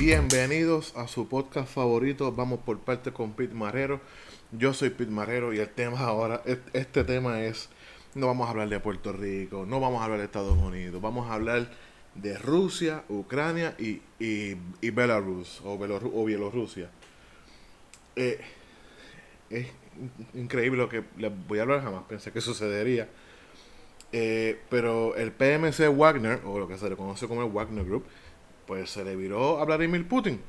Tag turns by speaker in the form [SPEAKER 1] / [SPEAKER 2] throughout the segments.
[SPEAKER 1] Bienvenidos a su podcast favorito. Vamos por parte con Pete Marrero. Yo soy Pete Marrero y el tema ahora, este tema es, no vamos a hablar de Puerto Rico, no vamos a hablar de Estados Unidos, vamos a hablar de Rusia, Ucrania y, y, Belarus o, o Bielorrusia. Eh, es increíble lo que les voy a hablar, jamás pensé que sucedería. Eh, pero el PMC Wagner, o lo que se le conoce como el Wagner Group, pues se le viró a Vladimir Putin.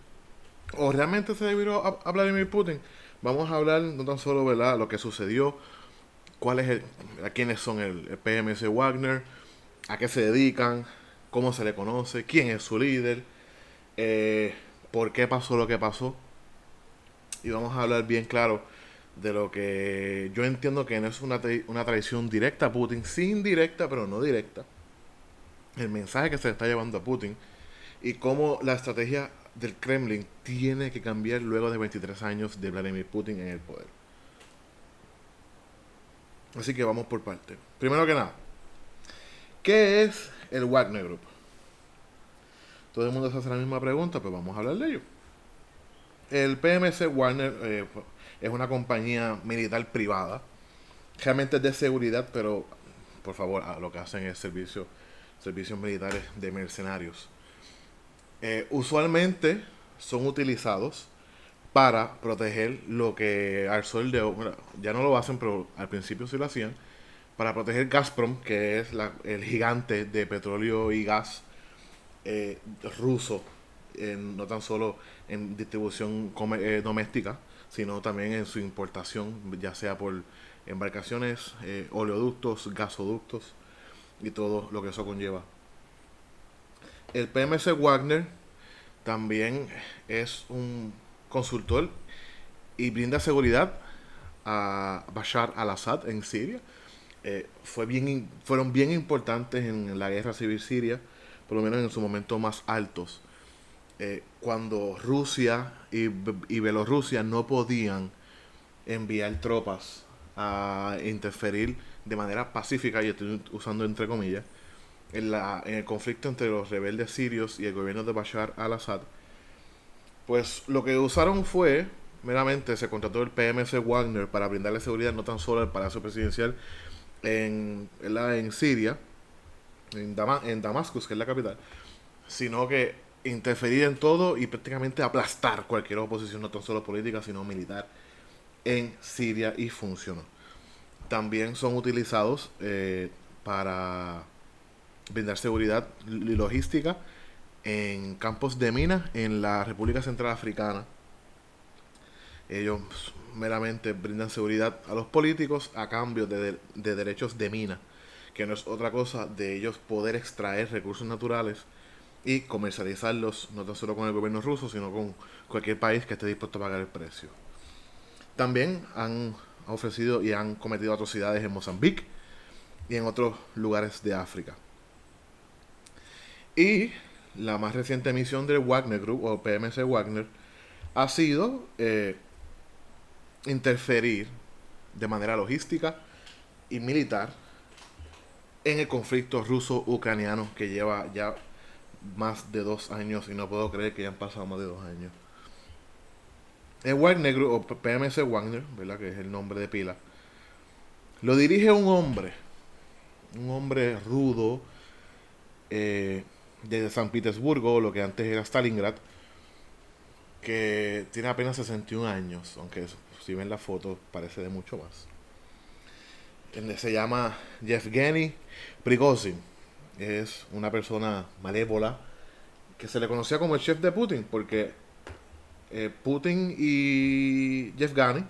[SPEAKER 1] O realmente se le viró a, Vladimir Putin. Vamos a hablar no tan solo ¿verdad? lo que sucedió, cuál a quiénes son el, el PMC Wagner, a qué se dedican, cómo se le conoce, quién es su líder, eh, por qué pasó lo que pasó. Y vamos a hablar bien claro de lo que yo entiendo que no es una, una traición directa a Putin, sí indirecta, pero no directa. El mensaje que se le está llevando a Putin y cómo la estrategia del Kremlin tiene que cambiar luego de 23 años de Vladimir Putin en el poder. Así que vamos por parte. Primero que nada, ¿qué es el Wagner Group. Todo el mundo se hace la misma pregunta, pues vamos a hablar de ello. El PMC Wagner eh, es una compañía militar privada. Realmente es de seguridad, pero por favor, lo que hacen es servicio, servicios militares de mercenarios. Eh, usualmente son utilizados para proteger lo que al sol de ya no lo hacen, pero al principio sí lo hacían, para proteger Gazprom, que es el gigante de petróleo y gas eh, ruso, no tan solo en distribución eh, doméstica, sino también en su importación, ya sea por embarcaciones, oleoductos, gasoductos y todo lo que eso conlleva. El PMC Wagner también es un consultor y brinda seguridad a Bashar al-Assad en Siria eh, fueron bien importantes en la guerra civil siria, por lo menos en su momento más altos. Eh, cuando Rusia y, y Bielorrusia no podían enviar tropas a interferir de manera pacífica, y estoy usando entre comillas, en, la, en el conflicto entre los rebeldes sirios y el gobierno de Bashar al-Assad, pues lo que usaron fue, meramente, se contrató el PMC Wagner para brindarle seguridad no tan solo al Palacio Presidencial, en, en Siria, en, en Damascus, que es la capital, sino que interferir en todo y prácticamente aplastar cualquier oposición, no tan solo política, sino militar, en Siria y funcionó. También son utilizados eh, para brindar seguridad y logística en campos de minas en la República Central Africana. Ellos meramente brindan seguridad a los políticos a cambio de, derechos de mina, que no es otra cosa de ellos poder extraer recursos naturales y comercializarlos no tan solo con el gobierno ruso, sino con cualquier país que esté dispuesto a pagar el precio. También han ofrecido y han cometido atrocidades en Mozambique y en otros lugares de África. Y la más reciente misión del Wagner Group o PMC Wagner ha sido eh, interferir de manera logística y militar en el conflicto ruso-ucraniano que lleva ya más de dos años y no puedo creer que ya han pasado más de dos años. El Wagner Group, o PMC Wagner, ¿verdad? que es el nombre de pila, lo dirige un hombre, un hombre rudo eh, de San Petersburgo, lo que antes era Stalingrad, que tiene apenas 61 años, aunque si ven la foto parece de mucho más. Se llama Yevgeny Prigozhin. Es una persona malévola que se le conocía como el chef de Putin, porque eh, Putin y Yevgeny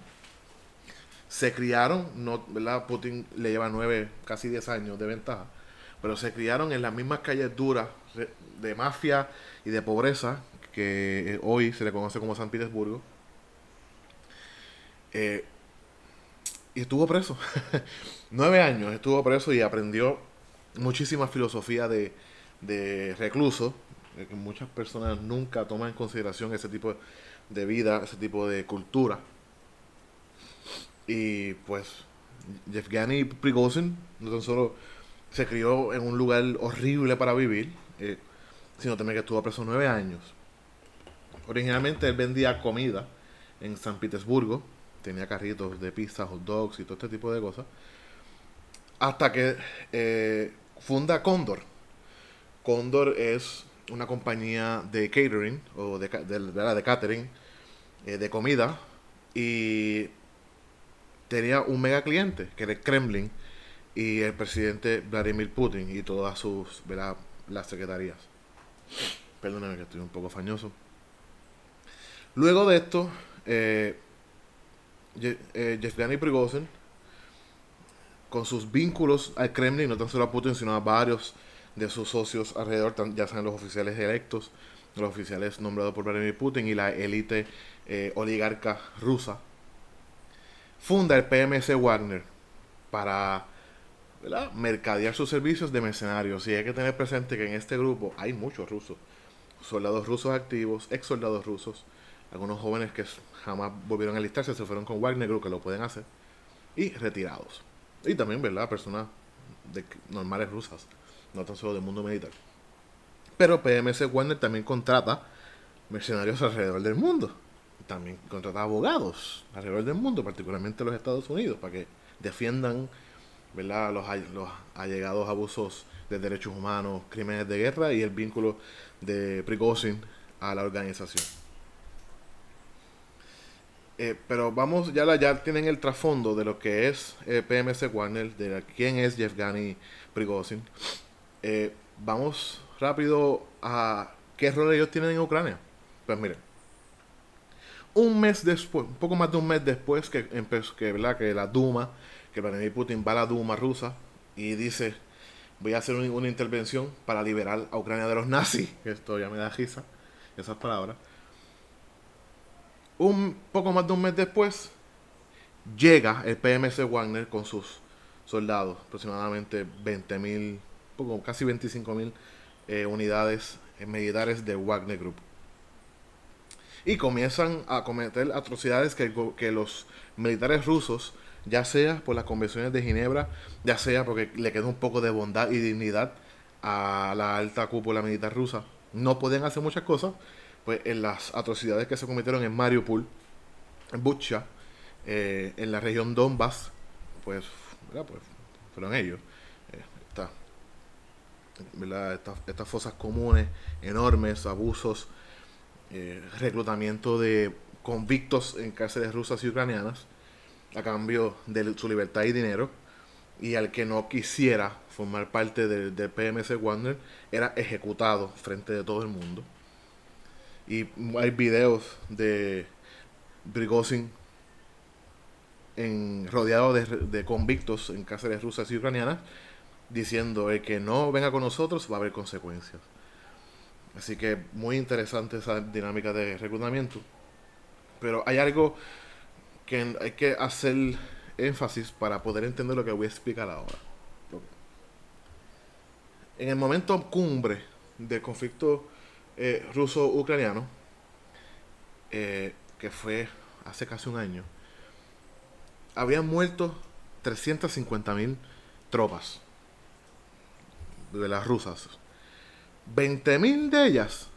[SPEAKER 1] se criaron, no, ¿verdad? Putin le lleva nueve, casi 10 años de ventaja, pero se criaron en las mismas calles duras de mafia y de pobreza que hoy se le conoce como San Petersburgo. Eh, y estuvo preso. Nueve años estuvo preso y aprendió muchísima filosofía de, de recluso. Que muchas personas nunca toman en consideración ese tipo de vida, ese tipo de cultura. Y pues Yevgeny Prigozhin no tan solo se crió en un lugar horrible para vivir, eh, sino también que estuvo preso nueve años. Originalmente él vendía comida en San Petersburgo, tenía carritos de pizza, hot dogs y todo este tipo de cosas, hasta que eh, funda Condor. Condor es una compañía de catering, o de, de, de catering, eh, de comida, y tenía un mega cliente, que era el Kremlin, y el presidente Vladimir Putin y todas sus, ¿verdad? las secretarías. Perdóname que estoy un poco fañoso. Luego de esto, eh, eh Prigozhin, con sus vínculos al Kremlin, no tan solo a Putin, sino a varios de sus socios alrededor, ya sean los oficiales electos, los oficiales nombrados por Vladimir Putin y la élite eh, oligarca rusa, funda el PMS Wagner para mercadear sus servicios de mercenarios. Y hay que tener presente que en este grupo hay muchos rusos, soldados rusos activos, ex soldados rusos, algunos jóvenes que jamás volvieron a alistarse, se fueron con Wagner Group, que lo pueden hacer, y retirados. Y también, ¿verdad? Personas normales rusas, no tan solo del mundo militar. Pero PMS Wagner también contrata mercenarios alrededor del mundo. También contrata abogados alrededor del mundo, particularmente en los Estados Unidos, para que defiendan ¿verdad? Los, los allegados abusos de derechos humanos, crímenes de guerra y el vínculo de Prigozhin a la organización. Eh, pero vamos, ya, la, ya tienen el trasfondo de lo que es eh, PMC Warner, de quién es Yevgeny Prigozhin. Eh, vamos rápido a qué rol ellos tienen en Ucrania. Pues miren, un mes después, un poco más de un mes después que que, ¿verdad? que la Duma, que Vladimir Putin va a la Duma rusa y dice, voy a hacer una, intervención para liberar a Ucrania de los nazis, esto ya me da risa, esas palabras un poco más de un mes después, llega el PMC Wagner con sus soldados, aproximadamente 20.000, poco, casi 25.000 eh, unidades militares de Wagner Group. Y comienzan a cometer atrocidades que, que los militares rusos, ya sea por las convenciones de Ginebra, ya sea porque le queda un poco de bondad y dignidad a la alta cúpula militar rusa, no pueden hacer muchas cosas, pues en las atrocidades que se cometieron en Mariupol, en Bucha, eh, en la región Donbass, pues, pues fueron ellos. Eh, estas, fosas comunes, enormes, abusos, eh, reclutamiento de convictos en cárceles rusas y ucranianas a cambio de su libertad y dinero. Y al que no quisiera formar parte del, del PMC Wagner era ejecutado frente de todo el mundo. Y hay videos de Brigozin en, rodeado de, convictos en cárceles rusas y ucranianas diciendo que no venga con nosotros va a haber consecuencias. Así que muy interesante esa dinámica de reclutamiento. Pero hay algo que hay que hacer énfasis para poder entender lo que voy a explicar ahora. En el momento cumbre del conflicto eh, ruso-ucraniano, eh, que fue hace casi un año, habían muerto 350.000 tropas de las rusas. 20.000 de ellas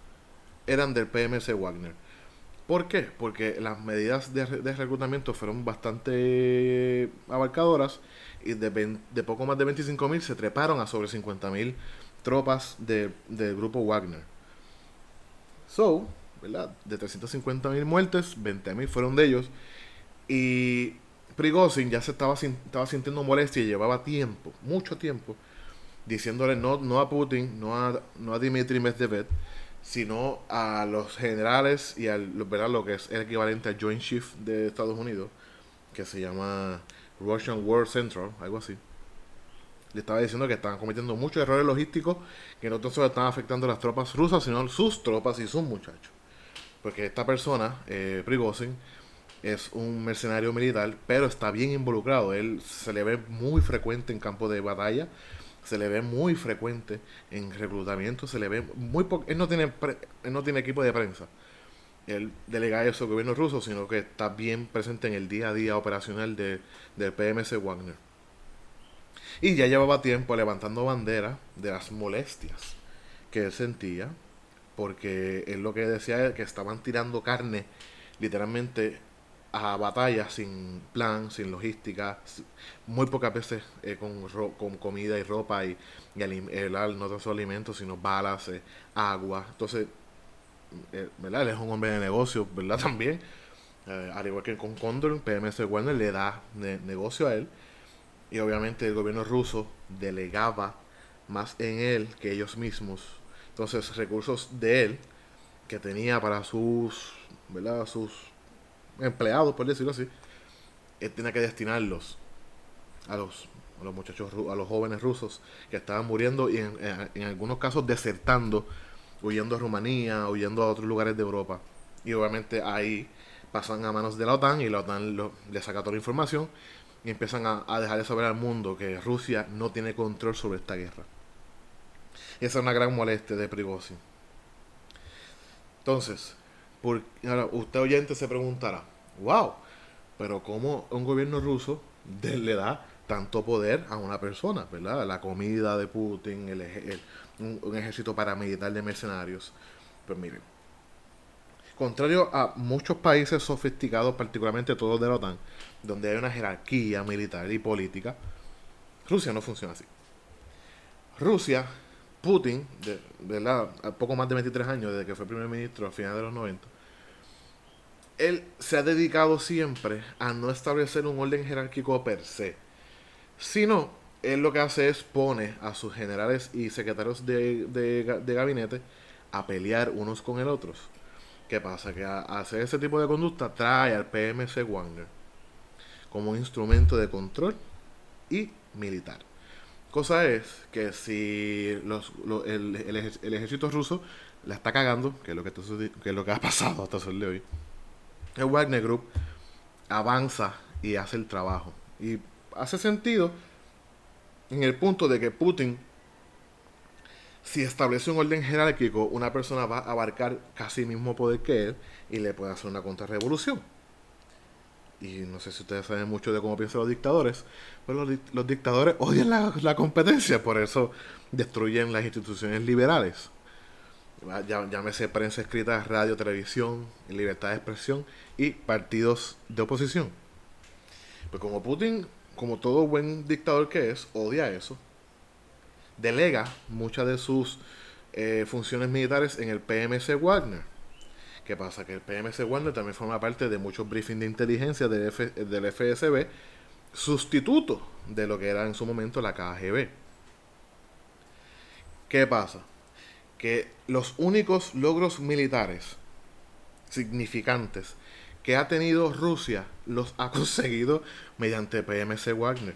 [SPEAKER 1] eran del PMC Wagner. ¿Por qué? Porque las medidas de, reclutamiento fueron bastante abarcadoras y de, de poco más de 25.000 se treparon a sobre 50.000 tropas del grupo Wagner. So, ¿verdad? De 350.000 muertes, 20.000 fueron de ellos. Y Prigozhin ya se estaba, estaba sintiendo molestia y llevaba tiempo, mucho tiempo, diciéndole no, no a Putin, no a, no a Dmitry Medvedev, sino a los generales y al ¿verdad? lo que es el equivalente al Joint Chief de Estados Unidos, que se llama Russian War Central, algo así le estaba diciendo que estaban cometiendo muchos errores logísticos que no solo estaban afectando a las tropas rusas, sino sus tropas y sus muchachos. Porque esta persona, eh, Prigozhin, es un mercenario militar, pero está bien involucrado. Él se le ve muy frecuente en campo de batalla, se le ve muy frecuente en reclutamiento, se le ve muy él no tiene él no tiene equipo de prensa. Él delega eso al gobierno ruso, sino que está bien presente en el día a día operacional de, del PMC Wagner. Y ya llevaba tiempo levantando bandera de las molestias que él sentía porque él lo que decía es que estaban tirando carne literalmente a batalla sin plan, sin logística, muy pocas veces eh, con, con, comida y ropa y, y no tan alimentos, sino balas, eh, agua. Entonces, eh, ¿verdad? Él es un hombre de negocio, ¿verdad? También. al igual que con Condor, PMS Warner le da negocio a él. Y obviamente el gobierno ruso delegaba más en él que ellos mismos. Entonces, recursos de él que tenía para sus, ¿verdad? Sus empleados, por decirlo así, él tenía que destinarlos a los, a los muchachos, a los jóvenes rusos que estaban muriendo y en, en, algunos casos desertando, huyendo a Rumanía, huyendo a otros lugares de Europa. Y obviamente ahí pasan a manos de la OTAN y la OTAN le saca toda la información y empiezan a, a dejar de saber al mundo que Rusia no tiene control sobre esta guerra. Y esa es una gran molestia de Prigozhin. Entonces, ahora usted oyente se preguntará, wow, pero ¿cómo un gobierno ruso le da tanto poder a una persona, ¿verdad? La comida de Putin, el, un, ejército paramilitar de mercenarios. Pues miren, contrario a muchos países sofisticados, particularmente todos de la OTAN, donde hay una jerarquía militar y política, Rusia no funciona así. Rusia, Putin, ¿verdad? A poco más de 23 años desde que fue primer ministro a finales de los 90, él se ha dedicado siempre a no establecer un orden jerárquico per se, sino él lo que hace es pone a sus generales y secretarios de, de, gabinete a pelear unos con el otros. ¿Qué pasa? Que a, hacer ese tipo de conducta trae al PMC Wagner como un instrumento de control y militar. Cosa es que si los, el, el, ejército ruso la está cagando, que es lo que, que, es lo que ha pasado hasta el de hoy, el Wagner Group avanza y hace el trabajo. Y hace sentido en el punto de que Putin, si establece un orden jerárquico, una persona va a abarcar casi el mismo poder que él y le puede hacer una contrarrevolución. Y no sé si ustedes saben mucho de cómo piensan los dictadores, pero los, dictadores odian la, la competencia, por eso destruyen las instituciones liberales llámese prensa escrita, radio, televisión, libertad de expresión y partidos de oposición. Pues como Putin, como todo buen dictador que es, odia eso, delega muchas de sus eh, funciones militares en el PMC Wagner. ¿Qué pasa? Que el PMC Wagner también forma parte de muchos briefings de inteligencia del, del FSB, sustituto de lo que era en su momento la KGB. ¿Qué pasa? Que los únicos logros militares significantes que ha tenido Rusia los ha conseguido mediante PMC Wagner,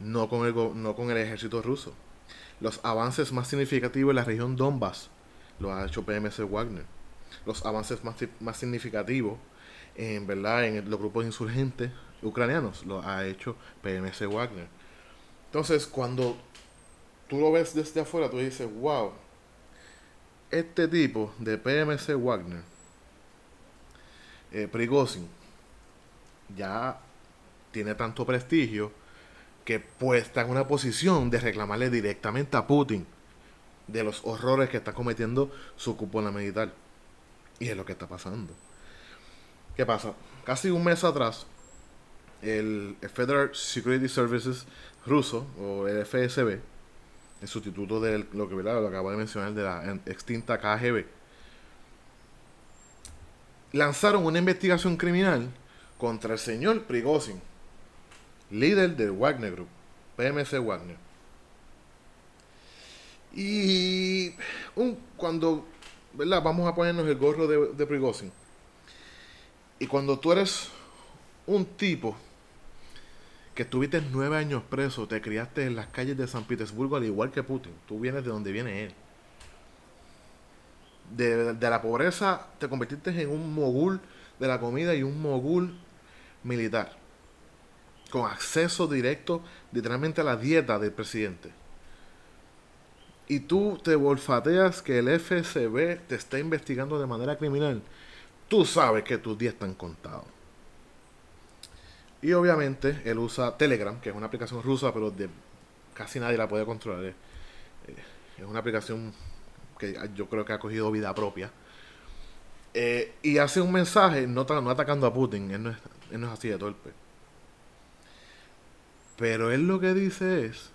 [SPEAKER 1] no con el, no con el ejército ruso. Los avances más significativos en la región Donbass lo ha hecho PMC Wagner. Los avances más, más significativos en, ¿verdad? en los grupos insurgentes ucranianos lo ha hecho PMC Wagner. Entonces, cuando tú lo ves desde afuera, tú dices, wow, este tipo de PMC Wagner, eh, Prigozhin, ya tiene tanto prestigio que pues está en una posición de reclamarle directamente a Putin de los horrores que está cometiendo su cúpula militar. Y es lo que está pasando. ¿Qué pasa? Casi un mes atrás, el Federal Security Services ruso, o el FSB, el sustituto de lo que lo acabo de mencionar de la extinta KGB, lanzaron una investigación criminal contra el señor Prigozhin, líder del Wagner Group, PMC Wagner. Y un, cuando, ¿verdad? Vamos a ponernos el gorro de, de Prigozhin. Y cuando tú eres un tipo que estuviste nueve años preso, te criaste en las calles de San Petersburgo al igual que Putin. Tú vienes de donde viene él. De, la pobreza te convertiste en un mogul de la comida y un mogul militar. Con acceso directo literalmente a la dieta del presidente. Y tú te volfateas que el FSB te está investigando de manera criminal. Tú sabes que tus días están contados. Y obviamente él usa Telegram, que es una aplicación rusa, pero de casi nadie la puede controlar. Es, una aplicación que yo creo que ha cogido vida propia. Eh, y hace un mensaje, no, atacando a Putin, es, él no es así de torpe. Pero él lo que dice es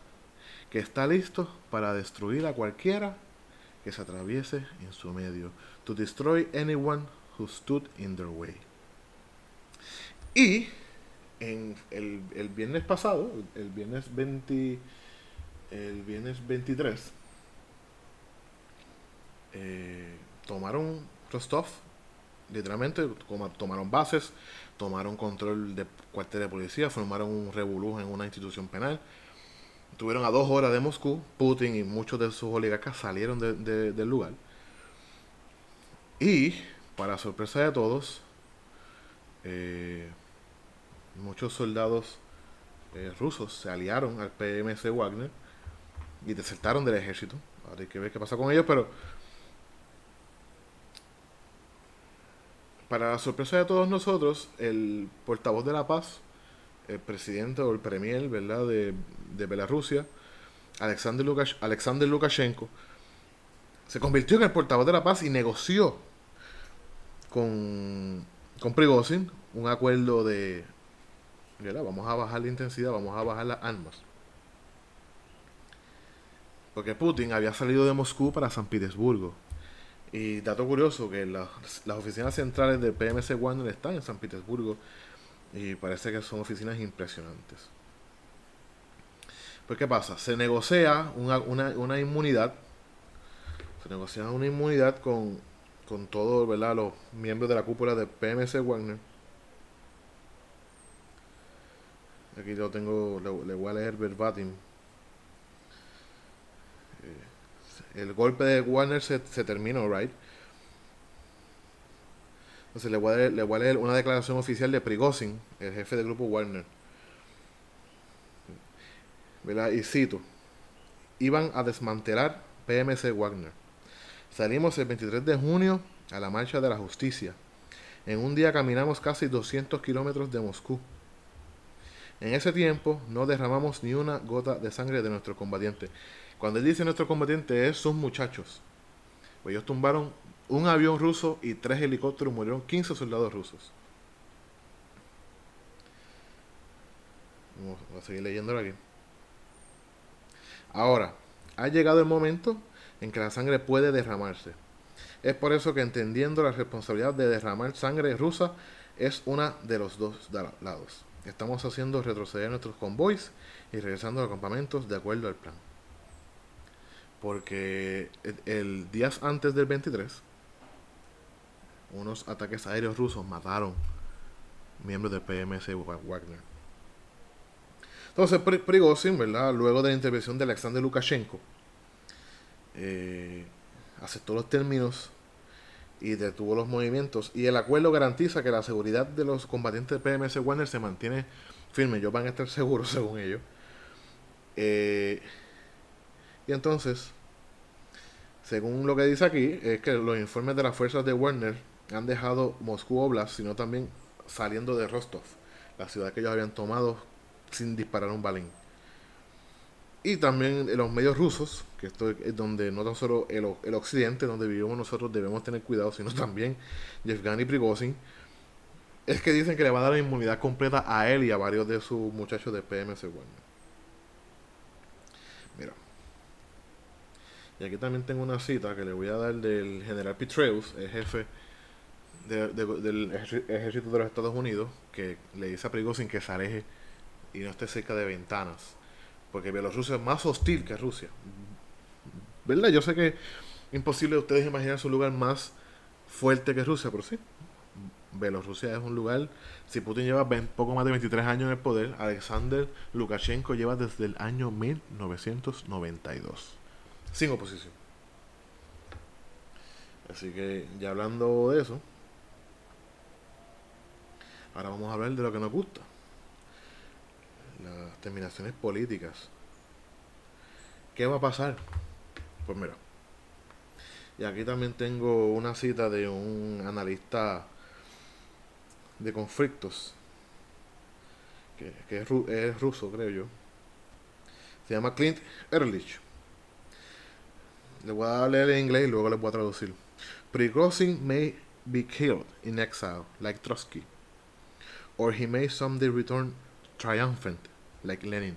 [SPEAKER 1] que está listo para destruir a cualquiera que se atraviese en su medio. To destroy anyone who stood in their way. Y en el, el viernes pasado, el viernes 20, el viernes 23, eh, tomaron Rostov, literalmente tomaron bases, tomaron control de cuartel de policía, formaron un revolú en una institución penal. Tuvieron a dos horas de Moscú, Putin y muchos de sus oligarcas salieron del lugar. Y, para sorpresa de todos, eh, muchos soldados eh, rusos se aliaron al PMC Wagner y desertaron del ejército. Ahora hay que ver qué pasa con ellos, pero para la sorpresa de todos nosotros, el portavoz de la paz, el presidente o el premier, ¿verdad?, de, de Alexander, Alexander Lukashenko, se convirtió en el portavoz de la paz y negoció con, con Prigozhin un acuerdo de, vamos a bajar la intensidad, vamos a bajar las armas. Porque Putin había salido de Moscú para San Petersburgo y dato curioso que las, oficinas centrales de PMC Warner están en San Petersburgo y parece que son oficinas impresionantes. Pues ¿qué pasa? Se negocia una, una, una inmunidad, se negocia una inmunidad con, con todos los miembros de la cúpula de PMC Wagner. Aquí lo tengo, le voy a leer verbatim el golpe de Warner se, terminó, right? Entonces le voy, a leer, le voy a leer una declaración oficial de Prigozhin, el jefe del grupo Warner. ¿Verdad? Y cito, iban a desmantelar PMC Wagner. Salimos el 23 de junio a la marcha de la justicia. En un día caminamos casi 200 kilómetros de Moscú. En ese tiempo no derramamos ni una gota de sangre de nuestros combatientes. Cuando él dice nuestro combatiente es sus muchachos. Pues ellos tumbaron un avión ruso y tres helicópteros, murieron 15 soldados rusos. Vamos a seguir leyéndolo aquí. Ahora, ha llegado el momento en que la sangre puede derramarse. Es por eso que entendiendo la responsabilidad de derramar sangre rusa es una de los dos lados. Estamos haciendo retroceder nuestros convoys y regresando a los campamentos de acuerdo al plan. Porque el, días antes del 23, unos ataques aéreos rusos mataron miembros del PMS Wagner. Entonces, Prigozhin, ¿verdad? Luego de la intervención de Alexander Lukashenko, eh, aceptó los términos y detuvo los movimientos. Y el acuerdo garantiza que la seguridad de los combatientes de PMS Wagner se mantiene firme. Ellos van a estar seguros, según ellos. Eh, y entonces, según lo que dice aquí, es que los informes de las fuerzas de Werner han dejado Moscú Oblast, sino también saliendo de Rostov, la ciudad que ellos habían tomado sin disparar un balín. Y también en los medios rusos, que esto es donde no tan solo el, el occidente, donde vivimos nosotros, debemos tener cuidado, sino también Yevgeny Prigozhin, es que dicen que le va a dar la inmunidad completa a él y a varios de sus muchachos de PMS Werner. Mira. Y aquí también tengo una cita que le voy a dar del general Petraeus, el jefe del ejército de los Estados Unidos, que le dice a Prigozhin que se aleje y no esté cerca de ventanas. Porque Bielorrusia es más hostil que Rusia. ¿Verdad? Yo sé que es imposible ustedes imaginarse un lugar más fuerte que Rusia, pero sí. Bielorrusia es un lugar, si Putin lleva poco más de 23 años en el poder, Alexander Lukashenko lleva desde el año 1992, sin oposición. Así que ya hablando de eso, ahora vamos a hablar de lo que nos gusta, las terminaciones políticas. ¿Qué va a pasar? Pues mira, y aquí también tengo una cita de un analista de conflictos, que, es, ruso, creo yo. Se llama Clint Ehrlich. Le voy a leer en inglés y luego le voy a traducir. Prigozhin may be killed in exile, like Trotsky, or he may someday return triumphant, like Lenin.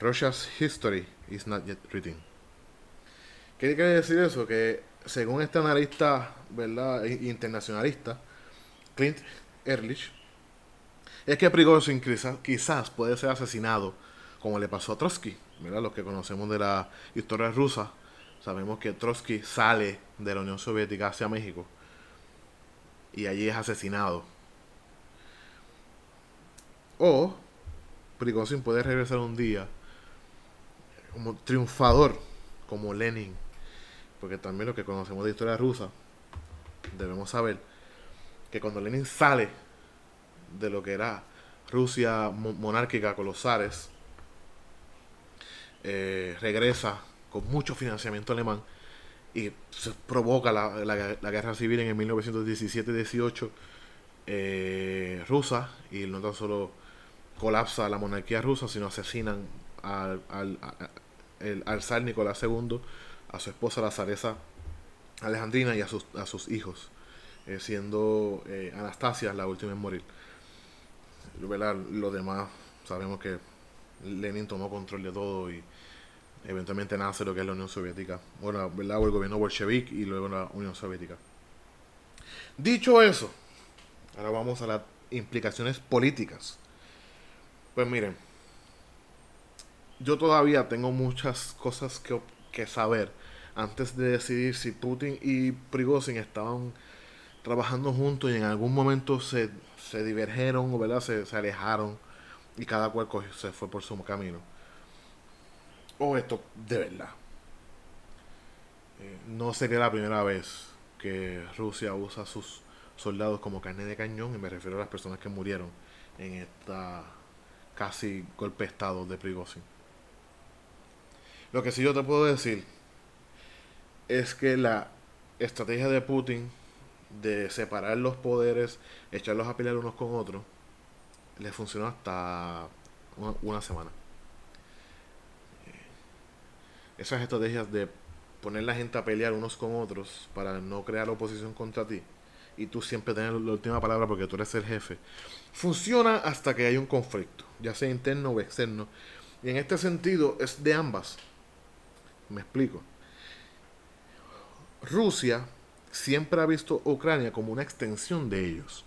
[SPEAKER 1] Russia's history is not yet written. ¿Qué quiere decir eso? Que según este analista ¿verdad? internacionalista, Clint Ehrlich, es que Prigozhin quizás, puede ser asesinado como le pasó a Trotsky. ¿verdad? Los que conocemos de la historia rusa, sabemos que Trotsky sale de la Unión Soviética hacia México y allí es asesinado. O Prigozhin puede regresar un día. Como triunfador, como Lenin, porque también lo que conocemos de historia rusa, debemos saber que cuando Lenin sale de lo que era Rusia monárquica con los zares, eh, regresa con mucho financiamiento alemán y provoca la, la, guerra civil en el 1917-18 eh, rusa y no tan solo colapsa la monarquía rusa, sino asesinan al, al, al zar Nicolás II, a su esposa la zaresa Alejandrina y a sus, a sus hijos, eh, siendo eh, Anastasia la última en morir. Lo demás, sabemos que Lenin tomó control de todo y eventualmente nace lo que es la Unión Soviética, bueno, ¿verdad? el gobierno bolchevique y luego la Unión Soviética. Dicho eso, ahora vamos a las implicaciones políticas. Pues miren, yo todavía tengo muchas cosas que, que saber antes de decidir si Putin y Prigozhin estaban trabajando juntos y en algún momento se, se divergieron o ¿verdad? Se, se, alejaron y cada cual se fue por su camino. O esto de verdad. Eh, no sería la primera vez que Rusia usa a sus soldados como carne de cañón y me refiero a las personas que murieron en esta casi golpe de estado de Prigozhin. Lo que sí yo te puedo decir es que la estrategia de Putin de separar los poderes, echarlos a pelear unos con otros, le funcionó hasta una, semana. Eh, esas estrategias de poner la gente a pelear unos con otros para no crear oposición contra ti y tú siempre tener la última palabra porque tú eres el jefe, funciona hasta que hay un conflicto, ya sea interno o externo. Y en este sentido es de ambas. Me explico. Rusia siempre ha visto Ucrania como una extensión de ellos.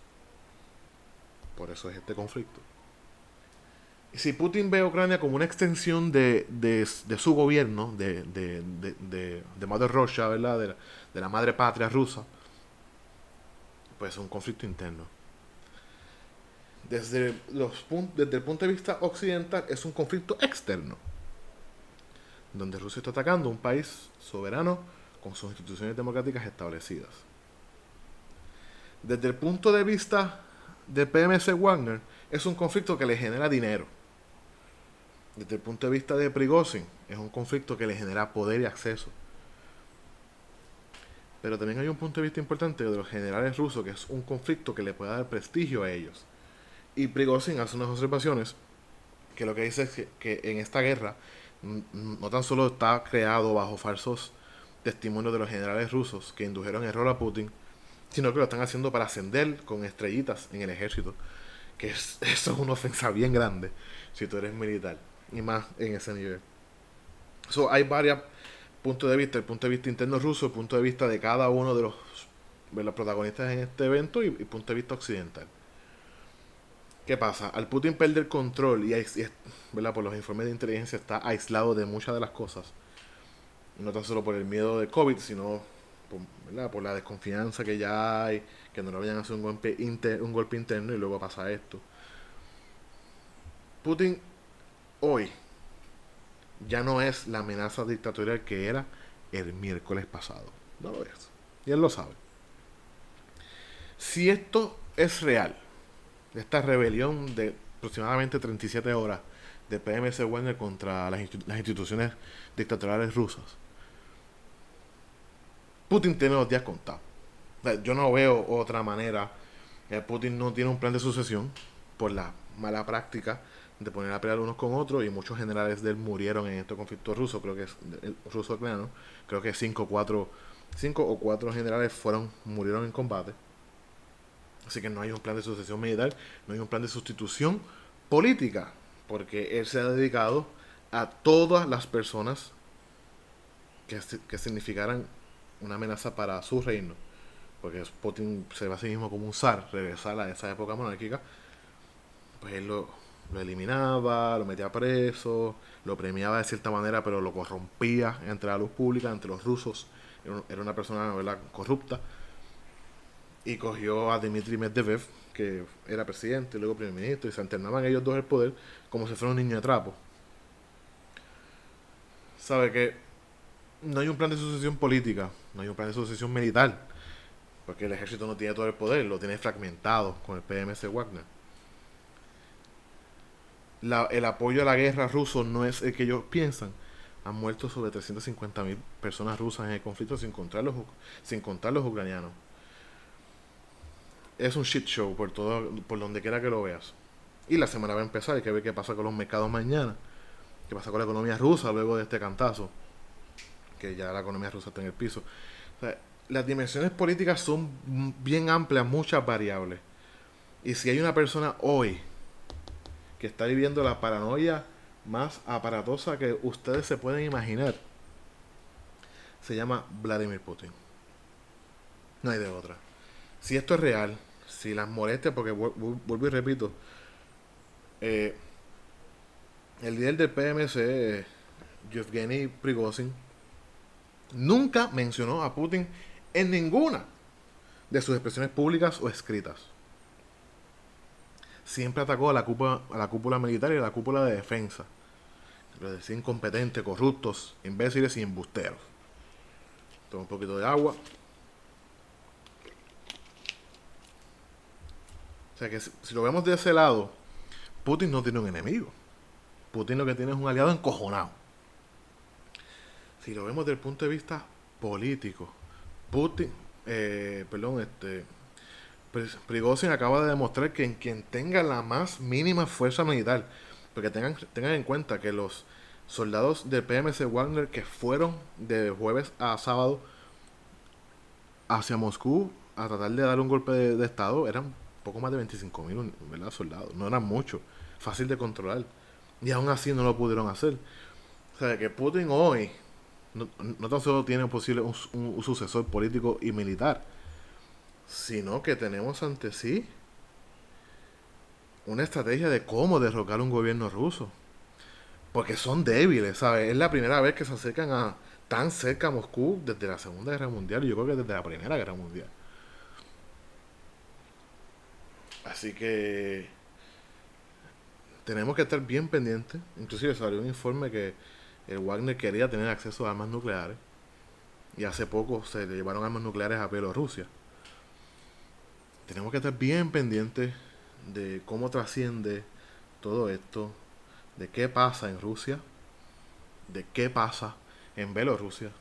[SPEAKER 1] Por eso es este conflicto. Y si Putin ve a Ucrania como una extensión de, su gobierno, de, de, Madre Russia, ¿verdad? De de la madre patria rusa, pues es un conflicto interno. Desde, los, desde el punto de vista occidental es un conflicto externo donde Rusia está atacando un país soberano con sus instituciones democráticas establecidas. Desde el punto de vista de PMS Wagner, es un conflicto que le genera dinero. Desde el punto de vista de Prigozhin, es un conflicto que le genera poder y acceso. Pero también hay un punto de vista importante de los generales rusos, que es un conflicto que le puede dar prestigio a ellos. Y Prigozhin hace unas observaciones que lo que dice es que en esta guerra no tan solo está creado bajo falsos testimonios de los generales rusos que indujeron error a Putin, sino que lo están haciendo para ascender con estrellitas en el ejército. Que es, eso es una ofensa bien grande si tú eres militar, y más en ese nivel. So, hay varios puntos de vista, el punto de vista interno ruso, el punto de vista de cada uno de los, de los protagonistas en este evento y punto de vista occidental. ¿Qué pasa? Al Putin perder control y, ¿verdad? por los informes de inteligencia está aislado de muchas de las cosas. No tan solo por el miedo de COVID, sino por, por la desconfianza que ya hay, que no le vayan a hacer un golpe, un golpe interno y luego pasa esto. Putin hoy ya no es la amenaza dictatorial que era el miércoles pasado. No lo es. Y él lo sabe. Si esto es real, esta rebelión de aproximadamente 37 horas de PMS Wagner contra las, instituciones dictatoriales rusas. Putin tiene los días contados. yo no veo otra manera. Putin no tiene un plan de sucesión por la mala práctica de poner a pelear unos con otros y muchos generales de él murieron en este conflicto ruso, creo que es ruso-ucraniano, creo que cinco cuatro, cinco o cuatro generales fueron, murieron en combate. Así que no hay un plan de sucesión militar, no hay un plan de sustitución política, porque él se ha dedicado a todas las personas que, que significaran una amenaza para su reino. Porque Putin se ve a sí mismo como un zar, regresar a esa época monárquica. Pues él lo, lo eliminaba, lo metía preso, lo premiaba de cierta manera, pero lo corrompía entre la luz pública, entre los rusos. Era una persona ¿verdad? corrupta. Y cogió a Dmitry Medvedev, que era presidente y luego primer ministro, y se alternaban ellos dos el poder como si fuera un niño de trapo. Sabe que no hay un plan de sucesión política, no hay un plan de sucesión militar, porque el ejército no tiene todo el poder, lo tiene fragmentado con el PMS Wagner el apoyo a la guerra ruso no es el que ellos piensan. Han muerto sobre 350.000 personas rusas en el conflicto sin contar, los, sin contar los ucranianos. Es un shit show por todo, por donde quiera que lo veas. Y la semana va a empezar, hay que ver qué pasa con los mercados mañana. Qué pasa con la economía rusa luego de este cantazo. Que ya la economía rusa está en el piso. las dimensiones políticas son bien amplias, muchas variables. Y si hay una persona hoy que está viviendo la paranoia más aparatosa que ustedes se pueden imaginar. Se llama Vladimir Putin. No hay de otra. Si esto es real, si las molestias, porque vuelvo y repito, eh, el líder del PMC, Yevgeny Prigozhin, nunca mencionó a Putin en ninguna de sus expresiones públicas o escritas siempre atacó a la cúpula, a la cúpula militar y a la cúpula de defensa. Lo decía incompetentes, corruptos, imbéciles y embusteros. Toma un poquito de agua. O sea que si, si, lo vemos de ese lado, Putin no tiene un enemigo. Putin lo que tiene es un aliado encojonado. Si lo vemos desde el punto de vista político, Putin, eh, perdón, este, Prigozhin acaba de demostrar que en quien tenga la más mínima fuerza militar, porque tengan, tengan en cuenta que los soldados del PMC Wagner que fueron de jueves a sábado hacia Moscú a tratar de dar un golpe de, estado eran poco más de 25 mil soldados, no eran muchos, fácil de controlar. Y aún así no lo pudieron hacer. O sea, que Putin hoy no, no tan solo tiene posible un sucesor político y militar, sino que tenemos ante sí una estrategia de cómo derrocar un gobierno ruso. Porque son débiles, ¿sabes? Es la primera vez que se acercan a tan cerca a Moscú desde la Segunda Guerra Mundial, y yo creo que desde la Primera Guerra Mundial. Así que tenemos que estar bien pendientes. Inclusive salió un informe que el Wagner quería tener acceso a armas nucleares. Y hace poco se le llevaron armas nucleares a Bielorrusia tenemos que estar bien pendientes de cómo trasciende todo esto, de qué pasa en Rusia, de qué pasa en Bielorrusia,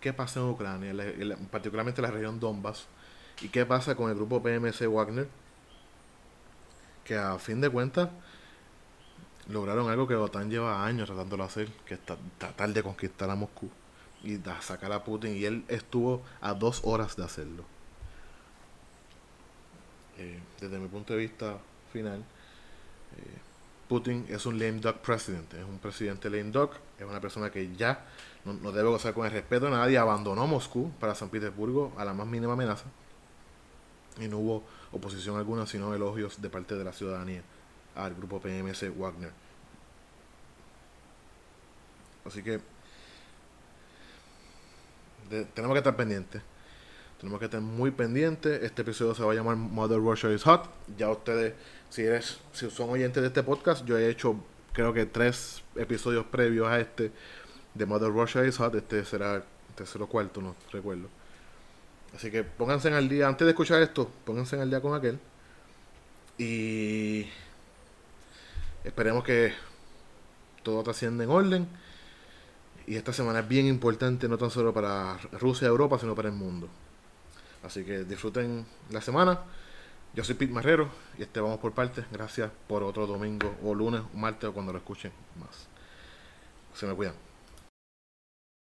[SPEAKER 1] qué pasa en Ucrania, particularmente en la región Donbass, y qué pasa con el grupo PMC Wagner, que a fin de cuentas lograron algo que OTAN lleva años tratándolo de hacer, que es tratar de conquistar a Moscú y sacar a Putin, y él estuvo a dos horas de hacerlo. Eh, desde mi punto de vista final, eh, Putin es un lame duck president, es un presidente lame duck, es una persona que ya no, debe gozar con el respeto de nadie, abandonó Moscú para San Petersburgo a la más mínima amenaza y no hubo oposición alguna, sino elogios de parte de la ciudadanía al grupo PMS Wagner. Así que tenemos que estar pendientes. Tenemos que estar muy pendientes. Este episodio se va a llamar Mother Russia is Hot. Ya ustedes, si eres, si son oyentes de este podcast, yo he hecho creo que tres episodios previos a este de Mother Russia is Hot. Este será el tercero o cuarto, no recuerdo. Así que pónganse en el día, antes de escuchar esto, pónganse en el día con aquel. Y esperemos que todo trascienda en orden. Y esta semana es bien importante, no tan solo para Rusia y Europa, sino para el mundo. Así que disfruten la semana. Yo soy Pete Marrero y este vamos por partes. Gracias por otro domingo o lunes o martes o cuando lo escuchen más. Se me cuidan.